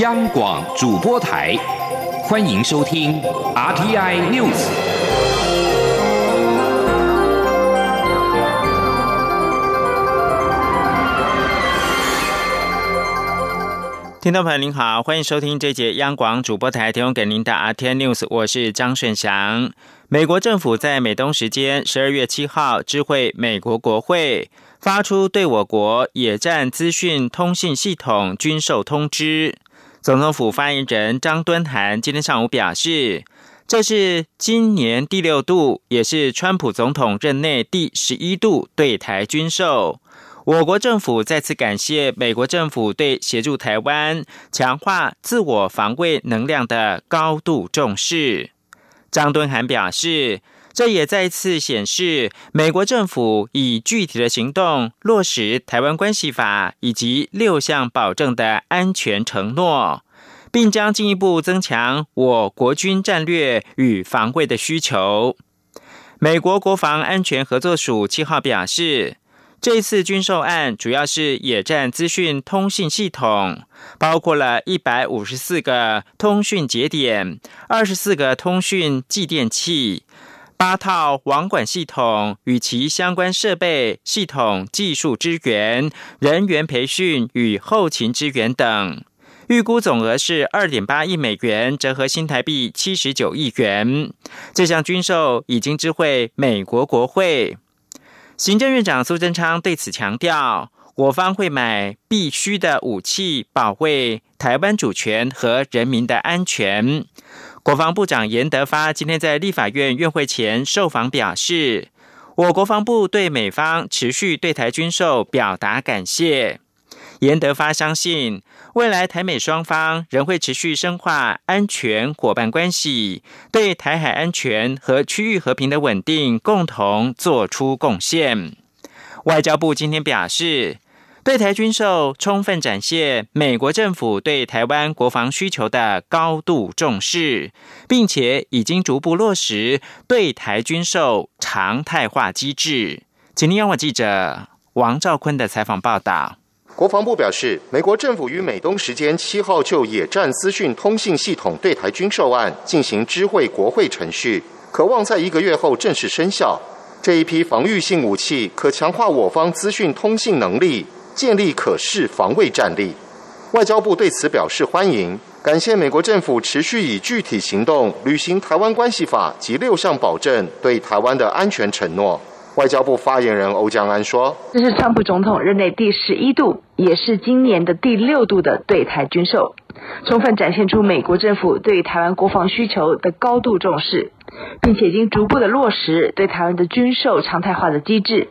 央广主播台，欢迎收听 RTI News。听众朋友您好，欢迎收听这节央广主播台提供给您的 RTI News，我是张顺祥。美国政府在美东时间十二月七号知会美国国会。发出对我国野战资讯通信系统军售通知。总统府发言人张敦涵今天上午表示，这是今年第六度，也是川普总统任内第十一度对台军售。我国政府再次感谢美国政府对协助台湾强化自我防卫能量的高度重视。张敦涵表示。这也再次显示，美国政府以具体的行动落实《台湾关系法》以及六项保证的安全承诺，并将进一步增强我国军战略与防卫的需求。美国国防安全合作署七号表示，这次军售案主要是野战资讯通信系统，包括了一百五十四个通讯节点、二十四个通讯继电器。八套网管系统与其相关设备、系统、技术支援、人员培训与后勤支援等，预估总额是二点八亿美元，折合新台币七十九亿元。这项军售已经知会美国国会。行政院长苏贞昌对此强调，我方会买必须的武器，保卫台湾主权和人民的安全。国防部长严德发今天在立法院院会前受访表示，我国防部对美方持续对台军售表达感谢。严德发相信，未来台美双方仍会持续深化安全伙伴关系，对台海安全和区域和平的稳定共同做出贡献。外交部今天表示。对台军售充分展现美国政府对台湾国防需求的高度重视，并且已经逐步落实对台军售常态化机制。请听央广记者王兆坤的采访报道。国防部表示，美国政府于美东时间七号就野战资讯通信系统对台军售案进行知会国会程序，可望在一个月后正式生效。这一批防御性武器可强化我方资讯通信能力。建立可视防卫战力，外交部对此表示欢迎，感谢美国政府持续以具体行动履行《台湾关系法》及六项保证对台湾的安全承诺。外交部发言人欧江安说：“这是川普总统任内第十一度，也是今年的第六度的对台军售，充分展现出美国政府对台湾国防需求的高度重视，并且已经逐步的落实对台湾的军售常态化的机制。”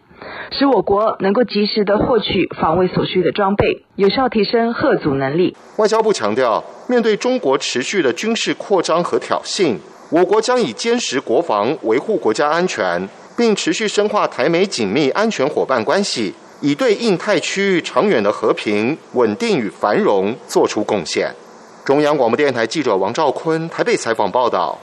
使我国能够及时的获取防卫所需的装备，有效提升核阻能力。外交部强调，面对中国持续的军事扩张和挑衅，我国将以坚实国防维护国家安全，并持续深化台美紧密安全伙伴关系，以对印太区域长远的和平、稳定与繁荣做出贡献。中央广播电台记者王兆坤台北采访报道。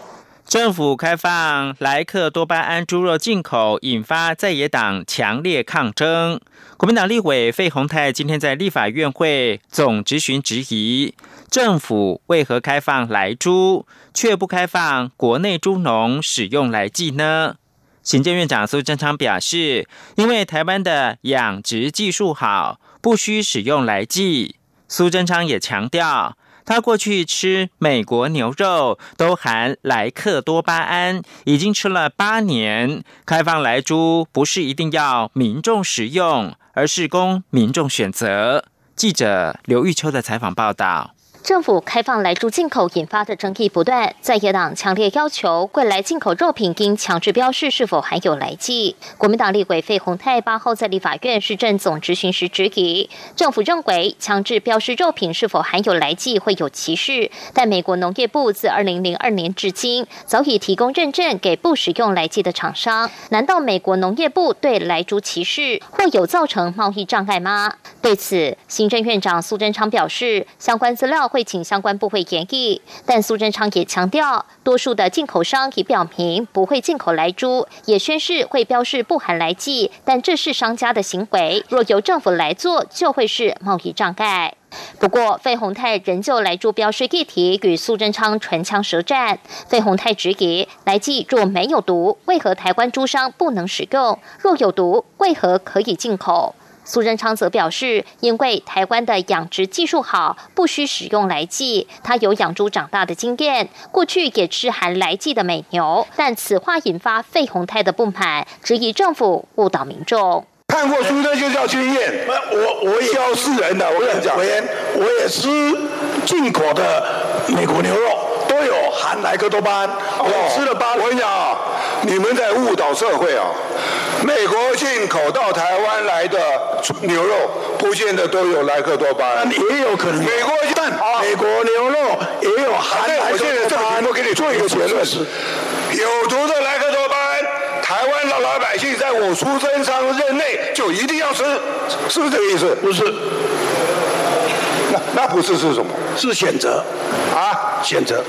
政府开放莱克多巴胺猪肉进口，引发在野党强烈抗争。国民党立委费鸿泰今天在立法院会总质询质疑，政府为何开放莱猪，却不开放国内猪农使用来剂呢？行政院长苏贞昌表示，因为台湾的养殖技术好，不需使用来剂。苏贞昌也强调。他过去吃美国牛肉都含莱克多巴胺，已经吃了八年。开放莱猪不是一定要民众食用，而是供民众选择。记者刘玉秋的采访报道。政府开放来猪进口引发的争议不断，在野党强烈要求贵来进口肉品应强制标示是否含有来剂。国民党立委费鸿泰八号在立法院市政总执行时质疑，政府认为强制标示肉品是否含有来剂会有歧视，但美国农业部自二零零二年至今早已提供认证给不使用来剂的厂商，难道美国农业部对来猪歧视或有造成贸易障碍吗？对此，行政院长苏贞昌表示，相关资料。会请相关部会研议。但苏贞昌也强调，多数的进口商已表明不会进口来猪，也宣示会标示不含来剂，但这是商家的行为，若由政府来做，就会是贸易障碍。不过，费鸿泰仍旧来猪标示议题与苏贞昌唇枪舌战。费鸿泰质疑：来记若没有毒，为何台湾猪商不能使用？若有毒，为何可以进口？苏贞昌则表示，因为台湾的养殖技术好，不需使用来剂。他有养猪长大的经验，过去也吃含来剂的美牛。但此话引发费鸿泰的不满，质疑政府误导民众。看过书的就叫经验。我我教世人的，我跟你讲，我也我也吃进口的美国牛肉，都有含莱克多巴胺。我吃了八。我跟你讲啊，你们在误导社会啊！美国进口到台湾来的牛肉，不见得都有莱克多巴胺，也有可能。美国但美国牛肉也有含莱克多巴胺。我给你做一个结论：有毒的莱克多巴胺。台湾的老百姓在我出生上任内就一定要吃，是不是这个意思？不是，那那不是是什么？是选择啊，选择。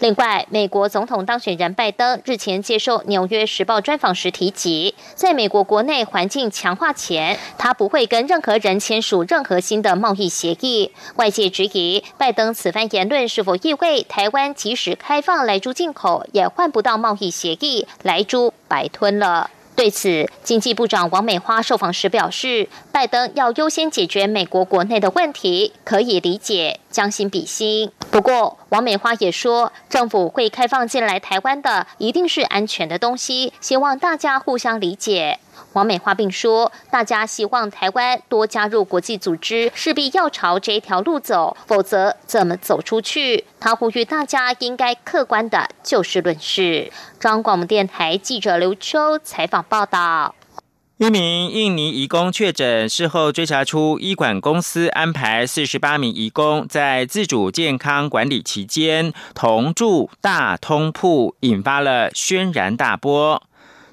另外，美国总统当选人拜登日前接受《纽约时报》专访时提及，在美国国内环境强化前，他不会跟任何人签署任何新的贸易协议。外界质疑，拜登此番言论是否意味台湾即使开放来猪进口，也换不到贸易协议，来猪白吞了。对此，经济部长王美花受访时表示，拜登要优先解决美国国内的问题，可以理解，将心比心。不过，王美花也说，政府会开放进来台湾的，一定是安全的东西，希望大家互相理解。王美花并说，大家希望台湾多加入国际组织，势必要朝这一条路走，否则怎么走出去？他呼吁大家应该客观的就事论事。中央广播电台记者刘秋采访报道：一名印尼移工确诊，事后追查出医管公司安排四十八名移工在自主健康管理期间同住大通铺，引发了轩然大波。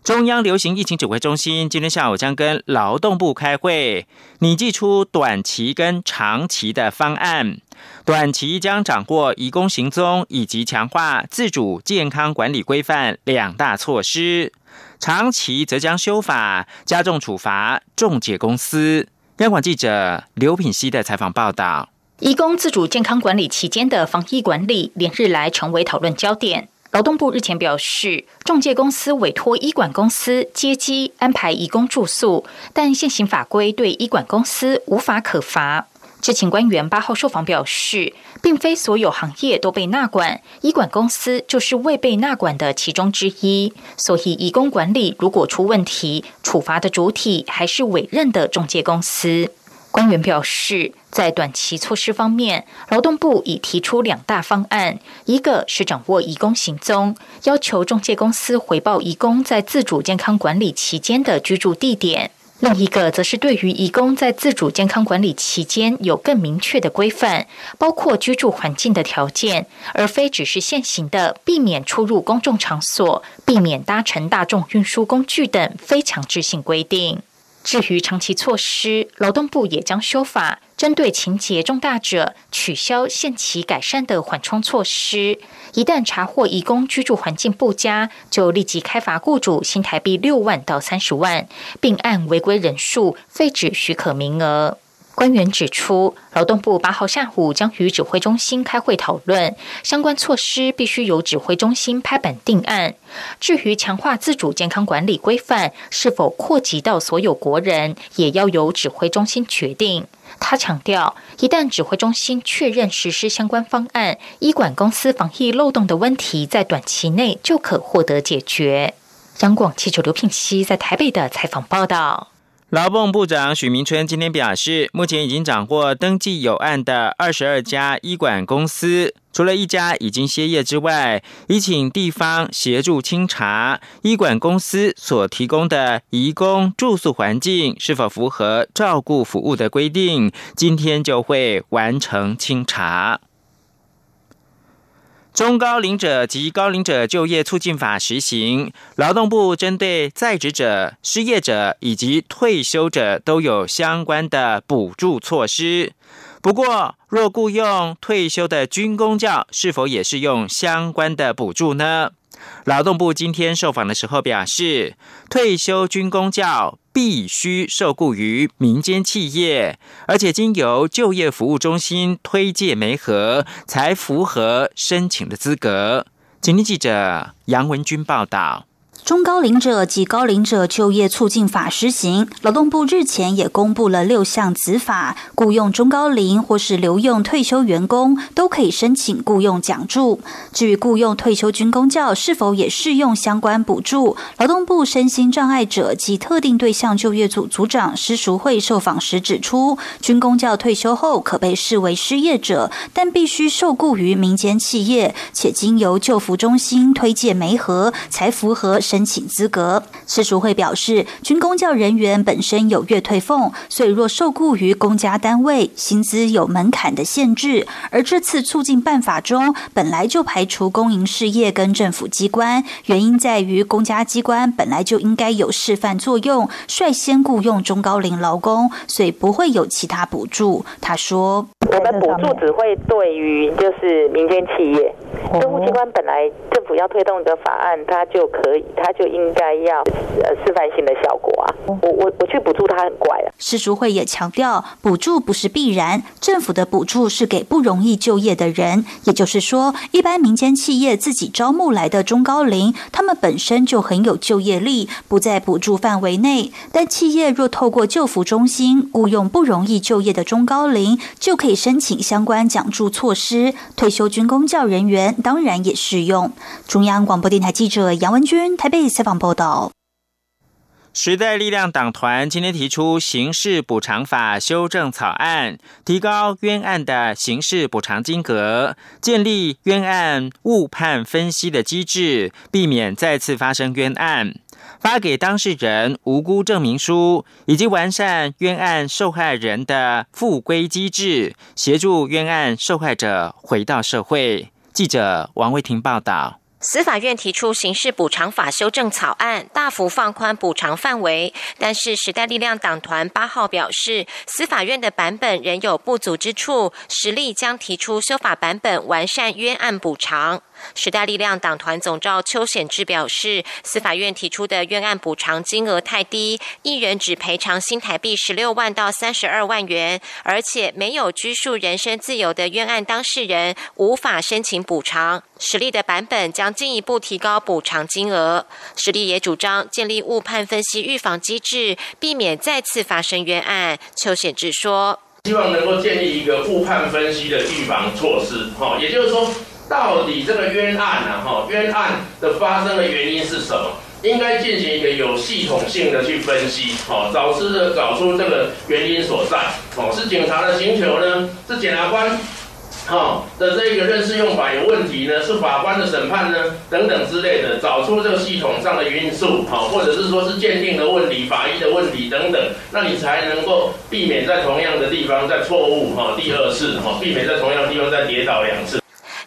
中央流行疫情指挥中心今天下午将跟劳动部开会，拟寄出短期跟长期的方案。短期将掌握移工行踪以及强化自主健康管理规范两大措施，长期则将修法加重处罚中介公司。央广记者刘品熙的采访报道：移工自主健康管理期间的防疫管理连日来成为讨论焦点。劳动部日前表示，中介公司委托医管公司接机安排义工住宿，但现行法规对医管公司无法可罚。知情官员八号受访表示，并非所有行业都被纳管，医管公司就是未被纳管的其中之一。所以，义工管理如果出问题，处罚的主体还是委任的中介公司。官员表示，在短期措施方面，劳动部已提出两大方案：一个是掌握移工行踪，要求中介公司回报移工在自主健康管理期间的居住地点；另一个则是对于义工在自主健康管理期间有更明确的规范，包括居住环境的条件，而非只是现行的避免出入公众场所、避免搭乘大众运输工具等非强制性规定。至于长期措施，劳动部也将修法，针对情节重大者，取消限期改善的缓冲措施。一旦查获移工居住环境不佳，就立即开罚雇主新台币六万到三十万，并按违规人数废止许可名额。官员指出，劳动部八号下午将与指挥中心开会讨论相关措施，必须由指挥中心拍板定案。至于强化自主健康管理规范是否扩及到所有国人，也要由指挥中心决定。他强调，一旦指挥中心确认实施相关方案，医管公司防疫漏洞的问题在短期内就可获得解决。央广记者刘品熙在台北的采访报道。劳动部长许明春今天表示，目前已经掌握登记有案的二十二家医管公司，除了一家已经歇业之外，已请地方协助清查医管公司所提供的移工住宿环境是否符合照顾服务的规定，今天就会完成清查。中高龄者及高龄者就业促进法实行，劳动部针对在职者、失业者以及退休者都有相关的补助措施。不过，若雇用退休的军公教，是否也是用相关的补助呢？劳动部今天受访的时候表示，退休军公教必须受雇于民间企业，而且经由就业服务中心推介媒合，才符合申请的资格。今天记者杨文军报道。中高龄者及高龄者就业促进法施行，劳动部日前也公布了六项子法，雇佣中高龄或是留用退休员工都可以申请雇佣奖助。至于雇佣退休军公教是否也适用相关补助，劳动部身心障碍者及特定对象就业组组长施淑慧受访时指出，军公教退休后可被视为失业者，但必须受雇于民间企业，且经由就服中心推荐媒合，才符合。申请资格，施淑慧表示，军公教人员本身有月退俸，所以若受雇于公家单位，薪资有门槛的限制。而这次促进办法中，本来就排除公营事业跟政府机关，原因在于公家机关本来就应该有示范作用，率先雇佣中高龄劳工，所以不会有其他补助。他说。我们补助只会对于就是民间企业，政府机关本来政府要推动的法案，它就可以，它就应该要呃示范性的效果啊。我我我去补助它很怪啊。施淑慧也强调，补助不是必然，政府的补助是给不容易就业的人，也就是说，一般民间企业自己招募来的中高龄，他们本身就很有就业力，不在补助范围内。但企业若透过救扶中心雇佣不容易就业的中高龄，就可以。申请相关奖助措施，退休军工教人员当然也适用。中央广播电台记者杨文君台北采访报道。时代力量党团今天提出刑事补偿法修正草案，提高冤案的刑事补偿金额，建立冤案误判分析的机制，避免再次发生冤案。发给当事人无辜证明书，以及完善冤案受害人的复归机制，协助冤案受害者回到社会。记者王卫婷报道。司法院提出刑事补偿法修正草案，大幅放宽补偿范围，但是时代力量党团八号表示，司法院的版本仍有不足之处，实力将提出修法版本，完善冤案补偿。时代力量党团总召邱显志表示，司法院提出的冤案补偿金额太低，一人只赔偿新台币十六万到三十二万元，而且没有拘束人身自由的冤案当事人无法申请补偿。实力的版本将进一步提高补偿金额。实力也主张建立误判分析预防机制，避免再次发生冤案。邱显志说：“希望能够建立一个误判分析的预防措施，哈，也就是说。”到底这个冤案呢？哈，冤案的发生的原因是什么？应该进行一个有系统性的去分析，哦，找出的找出这个原因所在，哦，是警察的请求呢？是检察官，哈的这个认识用法有问题呢？是法官的审判呢？等等之类的，找出这个系统上的因素，哈，或者是说是鉴定的问题、法医的问题等等，那你才能够避免在同样的地方再错误，哈，第二次，哈，避免在同样的地方再跌倒两次。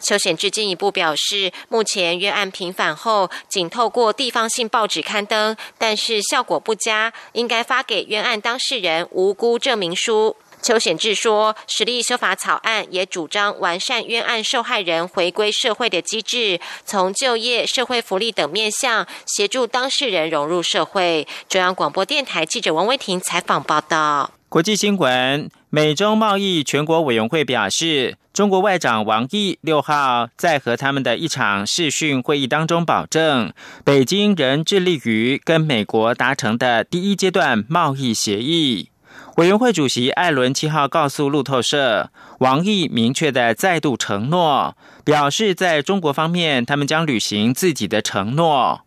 邱显志进一步表示，目前冤案平反后，仅透过地方性报纸刊登，但是效果不佳，应该发给冤案当事人无辜证明书。邱显志说，实力修法草案也主张完善冤案受害人回归社会的机制，从就业、社会福利等面向协助当事人融入社会。中央广播电台记者王威婷采访报道。国际新闻：美中贸易全国委员会表示，中国外长王毅六号在和他们的一场视讯会议当中保证，北京仍致力于跟美国达成的第一阶段贸易协议。委员会主席艾伦七号告诉路透社，王毅明确的再度承诺，表示在中国方面，他们将履行自己的承诺。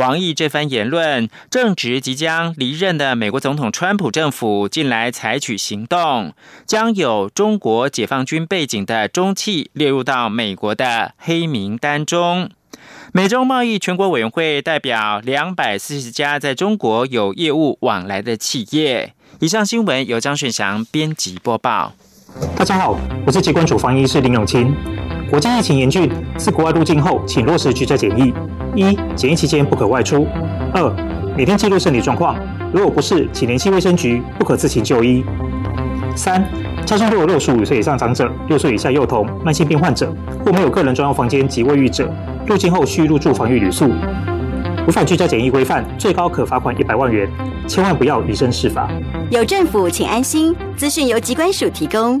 王毅这番言论正值即将离任的美国总统川普政府近来采取行动，将有中国解放军背景的中企列入到美国的黑名单中。美中贸易全国委员会代表两百四十家在中国有业务往来的企业。以上新闻由张顺祥编辑播报。大家好，我是疾管署防疫师林永清。国际疫情严峻，自国外入境后，请落实居家检疫。一、检疫期间不可外出；二、每天记录身体状况，如果不是，请联系卫生局，不可自行就医。三、家中若有六十五岁以上长者、六岁以下幼童、慢性病患者或没有个人专用房间及卫浴者，入境后需入住防疫旅宿，违反居家检疫规范，最高可罚款一百万元。千万不要以身试法。有政府，请安心。资讯由机关署提供。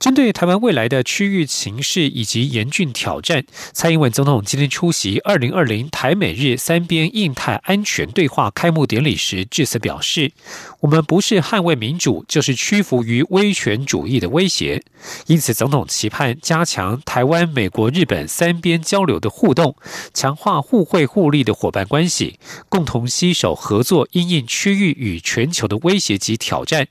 针对台湾未来的区域形势以及严峻挑战，蔡英文总统今天出席二零二零台美日三边印太安全对话开幕典礼时致辞表示：“我们不是捍卫民主，就是屈服于威权主义的威胁。”因此，总统期盼加强台湾、美国、日本三边交流的互动，强化互惠互利的伙伴关系，共同携手合作，应应区域与全球的威胁及挑战。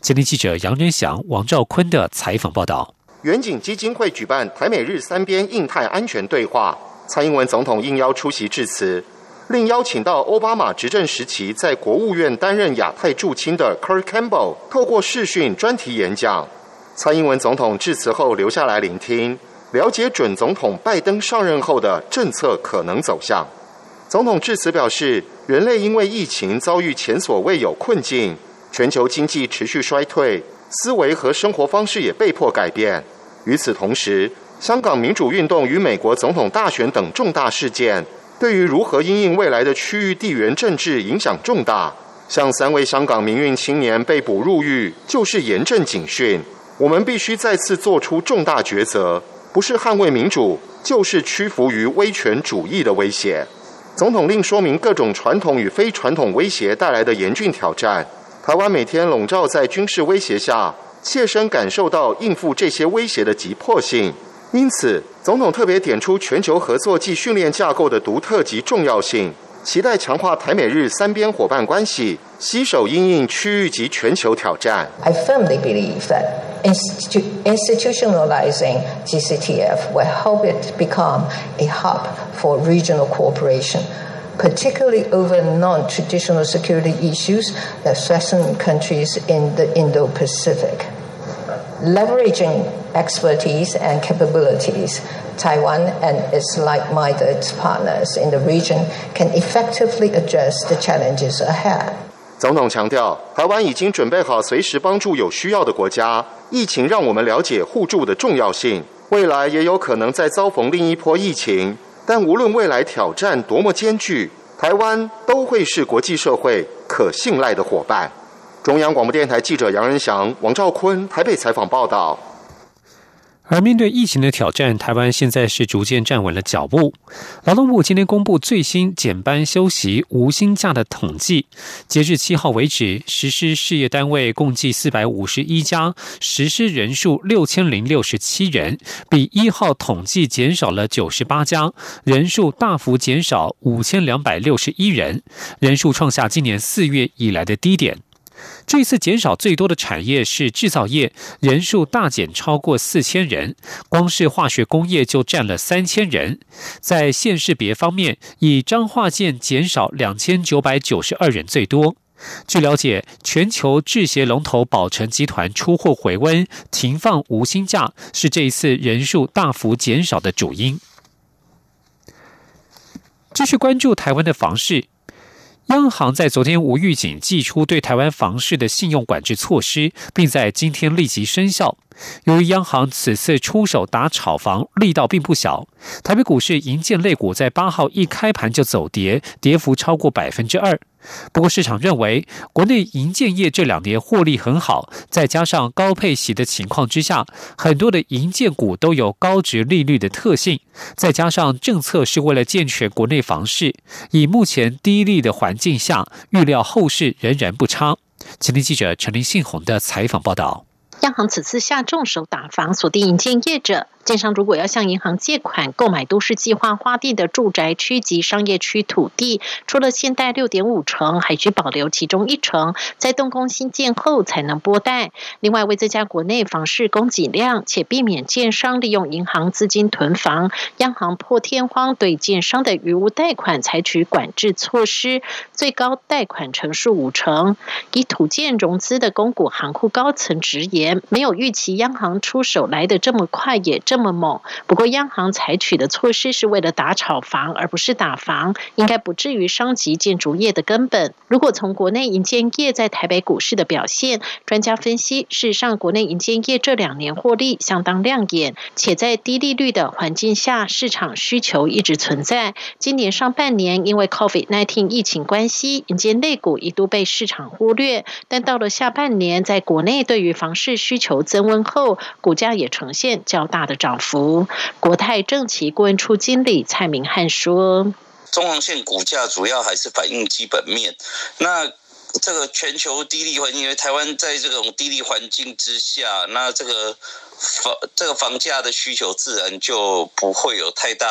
今天记者杨仁祥、王兆坤的采访报道。远景基金会举办台美日三边印太安全对话，蔡英文总统应邀出席致辞，另邀请到奥巴马执政时期在国务院担任亚太驻青的 Kurt Campbell 透过视讯专题演讲。蔡英文总统致辞后留下来聆听，了解准总统拜登上任后的政策可能走向。总统致辞表示，人类因为疫情遭遇前所未有困境。全球经济持续衰退，思维和生活方式也被迫改变。与此同时，香港民主运动与美国总统大选等重大事件，对于如何应应未来的区域地缘政治影响重大。像三位香港民运青年被捕入狱，就是严正警讯。我们必须再次做出重大抉择，不是捍卫民主，就是屈服于威权主义的威胁。总统令说明各种传统与非传统威胁带来的严峻挑战。台湾每天笼罩在军事威胁下，切身感受到应付这些威胁的急迫性。因此，总统特别点出全球合作及训练架构的独特及重要性，期待强化台美日三边伙伴关系，携手应应区域及全球挑战。I firmly believe that institutionalizing GCTF will help it become a hub for regional cooperation. particularly over non-traditional security issues that threaten countries in the Indo-Pacific. Leveraging expertise and capabilities, Taiwan and its like-minded partners in the region can effectively address the challenges ahead. 总统强调，台湾已经准备好随时帮助有需要的国家。疫情让我们了解互助的重要性，未来也有可能再遭逢另一波疫情。 但无论未来挑战多么艰巨，台湾都会是国际社会可信赖的伙伴。中央广播电台记者杨仁祥、王兆坤台北采访报道。而面对疫情的挑战，台湾现在是逐渐站稳了脚步。劳动部今天公布最新减班休息无薪假的统计，截至七号为止，实施事业单位共计四百五十一家，实施人数六千零六十七人，比一号统计减少了九十八家，人数大幅减少五千两百六十一人，人数创下今年四月以来的低点。这次减少最多的产业是制造业，人数大减超过四千人，光是化学工业就占了三千人。在县市别方面，以彰化县减少两千九百九十二人最多。据了解，全球制鞋龙头宝成集团出货回温，停放无薪假，是这一次人数大幅减少的主因。继续关注台湾的房市。央行在昨天无预警寄出对台湾房市的信用管制措施，并在今天立即生效。由于央行此次出手打炒房力道并不小，台北股市银建类股在八号一开盘就走跌，跌幅超过百分之二。不过，市场认为国内银建业这两年获利很好，再加上高配息的情况之下，很多的银建股都有高值利率的特性，再加上政策是为了健全国内房市，以目前低利的环境下，预料后市仍然不差。前天记者陈林信宏的采访报道。央行此次下重手打房，锁定银建业者。建商如果要向银行借款购买都市计划划定的住宅区及商业区土地，除了现贷六点五成，还需保留其中一成，在动工新建后才能拨贷。另外，为增加国内房市供给量，且避免建商利用银行资金囤房，央行破天荒对建商的余屋贷款采取管制措施，最高贷款成数五成。以土建融资的公股行库高层直言，没有预期央行出手来得这么快，也。这么猛，不过央行采取的措施是为了打炒房，而不是打房，应该不至于伤及建筑业的根本。如果从国内银建业在台北股市的表现，专家分析，事实上国内银建业这两年获利相当亮眼，且在低利率的环境下，市场需求一直存在。今年上半年因为 COVID-19 疫情关系，银建类股一度被市场忽略，但到了下半年，在国内对于房市需求增温后，股价也呈现较大的。涨幅，国泰正奇顾问处经理蔡明汉说：“中航线股价主要还是反映基本面。那这个全球低利环境，因为台湾在这种低利环境之下，那这个房这个房价的需求自然就不会有太大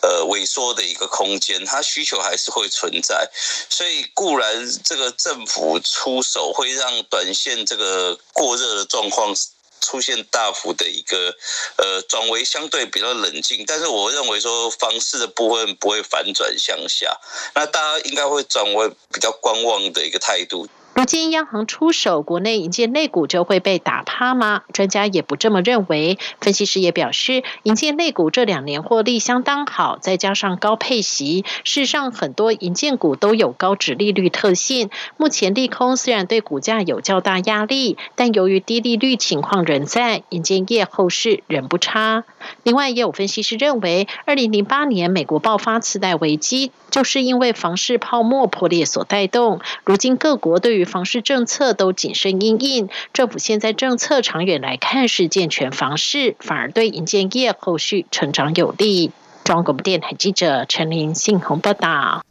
呃萎缩的一个空间，它需求还是会存在。所以固然这个政府出手会让短线这个过热的状况。”出现大幅的一个呃转为相对比较冷静，但是我认为说房市的部分不会反转向下，那大家应该会转为比较观望的一个态度。如今央行出手，国内银建类股就会被打趴吗？专家也不这么认为。分析师也表示，银建类股这两年获利相当好，再加上高配息，事实上很多银建股都有高值利率特性。目前利空虽然对股价有较大压力，但由于低利率情况仍在，银建业后市仍不差。另外，也有分析师认为，二零零八年美国爆发次贷危机，就是因为房市泡沫破裂所带动。如今各国对于房市政策都谨慎应应，政府现在政策长远来看是健全房市，反而对银建业后续成长有利。中国电台记者陈林信宏报道。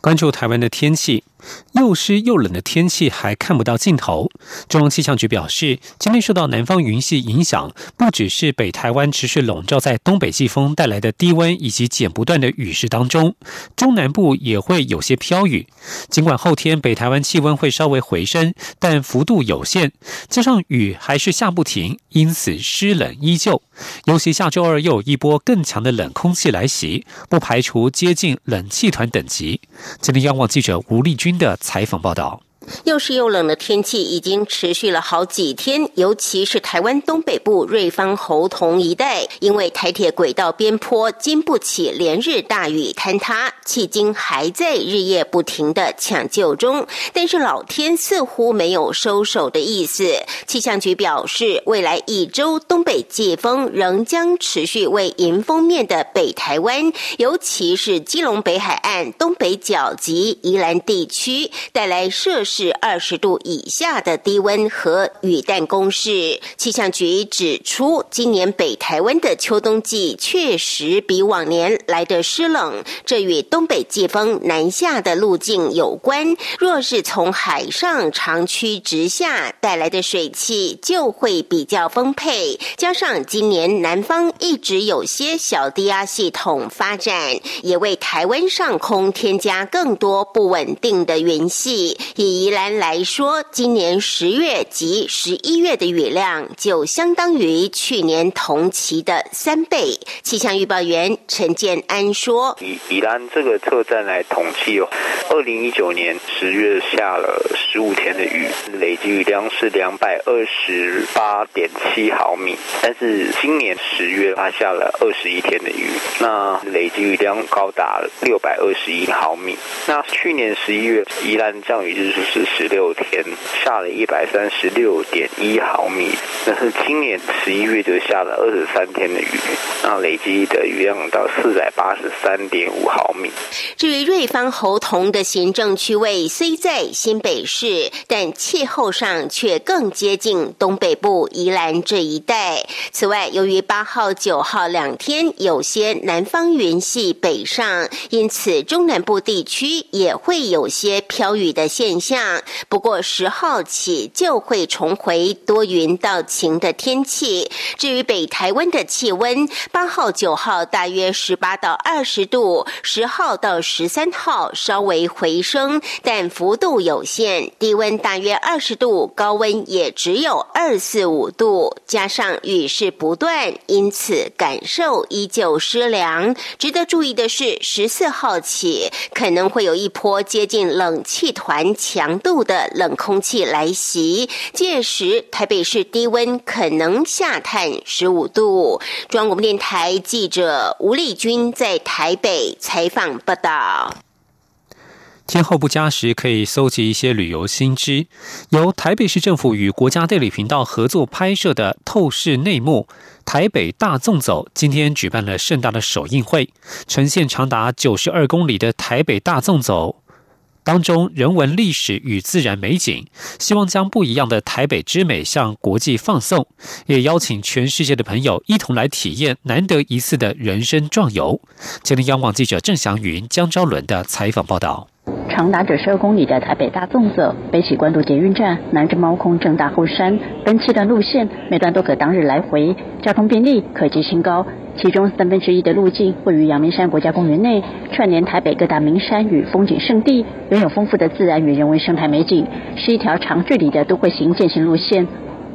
关注台湾的天气。又湿又冷的天气还看不到尽头。中央气象局表示，今天受到南方云系影响，不只是北台湾持续笼罩在东北季风带来的低温以及剪不断的雨势当中，中南部也会有些飘雨。尽管后天北台湾气温会稍微回升，但幅度有限，加上雨还是下不停，因此湿冷依旧。尤其下周二又有一波更强的冷空气来袭，不排除接近冷气团等级。今天央广记者吴丽君。的采访报道。又湿又冷的天气已经持续了好几天，尤其是台湾东北部瑞芳侯同一带，因为台铁轨道边坡经不起连日大雨坍塌，迄今还在日夜不停的抢救中。但是老天似乎没有收手的意思，气象局表示，未来一周东北季风仍将持续为迎风面的北台湾，尤其是基隆北海岸东北角及宜兰地区带来摄氏。是二十度以下的低温和雨弹攻势。气象局指出，今年北台湾的秋冬季确实比往年来的湿冷，这与东北季风南下的路径有关。若是从海上长驱直下带来的水汽就会比较丰沛，加上今年南方一直有些小低压系统发展，也为台湾上空添加更多不稳定的云系，以。宜兰来说，今年十月及十一月的雨量就相当于去年同期的三倍。气象预报员陈建安说：“以宜兰这个车站来统计哦，二零一九年十月下了十五天的雨，累计雨量是两百二十八点七毫米。但是今年十月它下了二十一天的雨，那累计雨量高达六百二十一毫米。那去年十一月宜兰降雨日数是。”十六天下了一百三十六点一毫米，但是今年十一月就下了二十三天的雨，那累积的雨量到四百八十三点五毫米。至于瑞芳侯同的行政区位虽在新北市，但气候上却更接近东北部宜兰这一带。此外，由于八号、九号两天有些南方云系北上，因此中南部地区也会有些飘雨的现象。不过十号起就会重回多云到晴的天气。至于北台湾的气温，八号、九号大约十八到二十度，十号到十三号稍微回升，但幅度有限，低温大约二十度，高温也只有二四五度，加上雨势不断，因此感受依旧湿凉。值得注意的是，十四号起可能会有一波接近冷气团强度的冷空气来袭，届时台北市低温可能下探十五度。中央广播电台记者吴丽君在台北采访报道。天候不佳时，可以搜集一些旅游新知。由台北市政府与国家地理频道合作拍摄的《透视内幕》台北大纵走，今天举办了盛大的首映会，呈现长达九十二公里的台北大纵走当中人文历史与自然美景，希望将不一样的台北之美向国际放送，也邀请全世界的朋友一同来体验难得一次的人生壮游。吉林央广记者郑祥云、江昭伦的采访报道。长达九十二公里的台北大纵走，北起关渡捷运站，南至猫空正大后山，分七段路线，每段都可当日来回，交通便利，可及新高。其中三分之一的路径位于阳明山国家公园内，串联台北各大名山与风景胜地，拥有丰富的自然与人文生态美景，是一条长距离的都会型践行路线。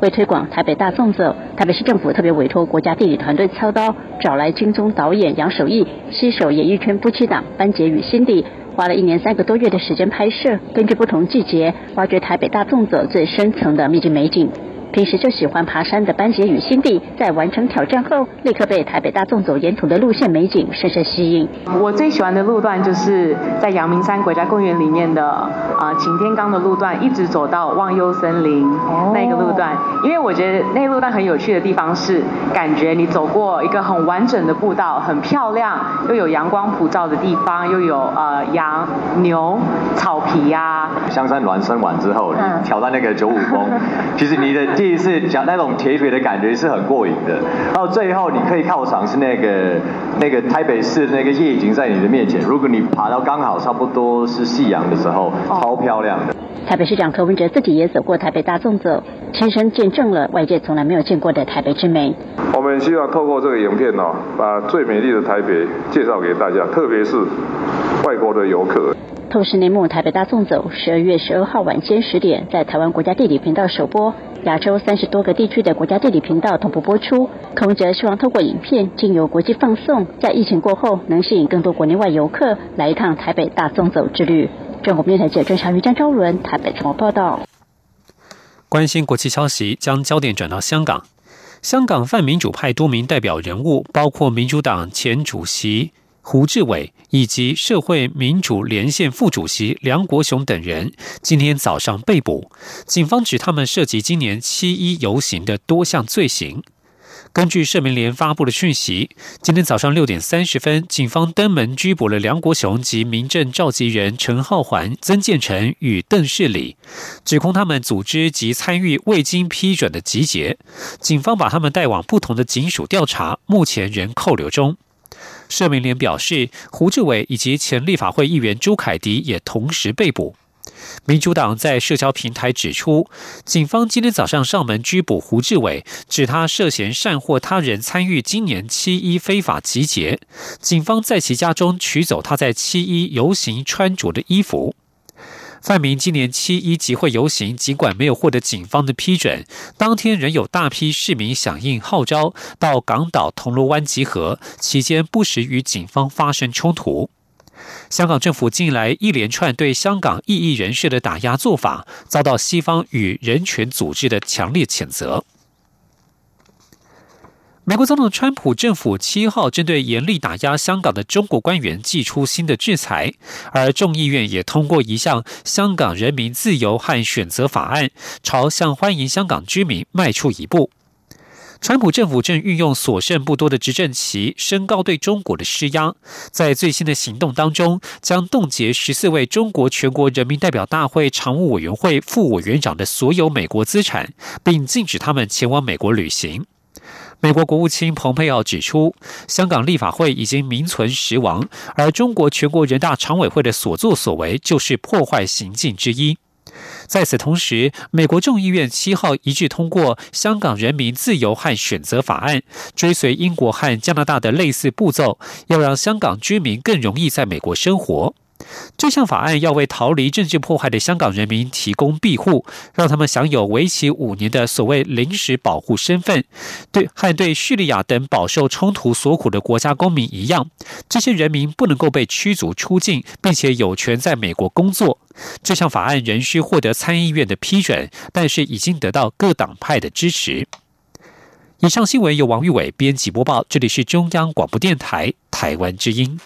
为推广台北大纵走，台北市政府特别委托国家地理团队操刀，找来金钟导演杨守义携手演艺圈夫妻档班杰与辛迪。花了一年三个多月的时间拍摄，根据不同季节，挖掘台北大纵走最深层的秘境美景。平时就喜欢爬山的班杰与辛蒂，在完成挑战后，立刻被台北大纵走沿途的路线美景深深吸引。我最喜欢的路段就是在阳明山国家公园里面的啊擎天岗的路段，一直走到忘忧森林那个路段。因为我觉得那路段很有趣的地方是，感觉你走过一个很完整的步道，很漂亮，又有阳光普照的地方，又有呃羊牛草皮呀。香山峦升完之后，你挑战那个九五峰，其实你的。第一次讲那种铁腿的感觉是很过瘾的，到最后你可以靠赏是那个那个台北市那个夜景在你的面前，如果你爬到刚好差不多是夕阳的时候，超漂亮的。台北市长柯文哲自己也走过台北大纵走，亲身见证了外界从来没有见过的台北之美。我们希望透过这个影片哦，把最美丽的台北介绍给大家，特别是外国的游客。透视内幕台北大纵走，十二月十二号晚间十点在台湾国家地理频道首播。亚洲三十多个地区的国家地理频道同步播出。柯文哲希望透过影片，经由国际放送，在疫情过后，能吸引更多国内外游客来一趟台北大纵走之旅。中国电台记者郑祥瑜、张昭伦台北综合报道。关心国际消息，将焦点转到香港。香港泛民主派多名代表人物，包括民主党前主席。胡志伟以及社会民主连线副主席梁国雄等人今天早上被捕，警方指他们涉及今年七一游行的多项罪行。根据社民联发布的讯息，今天早上六点三十分，警方登门拘捕了梁国雄及民政召集人陈浩环、曾建成与邓世礼，指控他们组织及参与未经批准的集结。警方把他们带往不同的警署调查，目前仍扣留中。社民联表示，胡志伟以及前立法会议员朱凯迪也同时被捕。民主党在社交平台指出，警方今天早上上门拘捕胡志伟，指他涉嫌善获他人参与今年七一非法集结。警方在其家中取走他在七一游行穿着的衣服。范明今年七一集会游行，尽管没有获得警方的批准，当天仍有大批市民响应号召到港岛铜锣湾集合，期间不时与警方发生冲突。香港政府近来一连串对香港异议人士的打压做法，遭到西方与人权组织的强烈谴责。美国总统川普政府七号针对严厉打压香港的中国官员寄出新的制裁，而众议院也通过一项《香港人民自由和选择法案》，朝向欢迎香港居民迈出一步。川普政府正运用所剩不多的执政期，升高对中国的施压，在最新的行动当中，将冻结十四位中国全国人民代表大会常务委员会副委员长的所有美国资产，并禁止他们前往美国旅行。美国国务卿蓬佩奥指出，香港立法会已经名存实亡，而中国全国人大常委会的所作所为就是破坏行径之一。在此同时，美国众议院七号一致通过《香港人民自由和选择法案》，追随英国和加拿大的类似步骤，要让香港居民更容易在美国生活。这项法案要为逃离政治迫害的香港人民提供庇护，让他们享有为期五年的所谓临时保护身份。对，和对叙利亚等饱受冲突所苦的国家公民一样，这些人民不能够被驱逐出境，并且有权在美国工作。这项法案仍需获得参议院的批准，但是已经得到各党派的支持。以上新闻由王玉伟编辑播报，这里是中央广播电台台湾之音。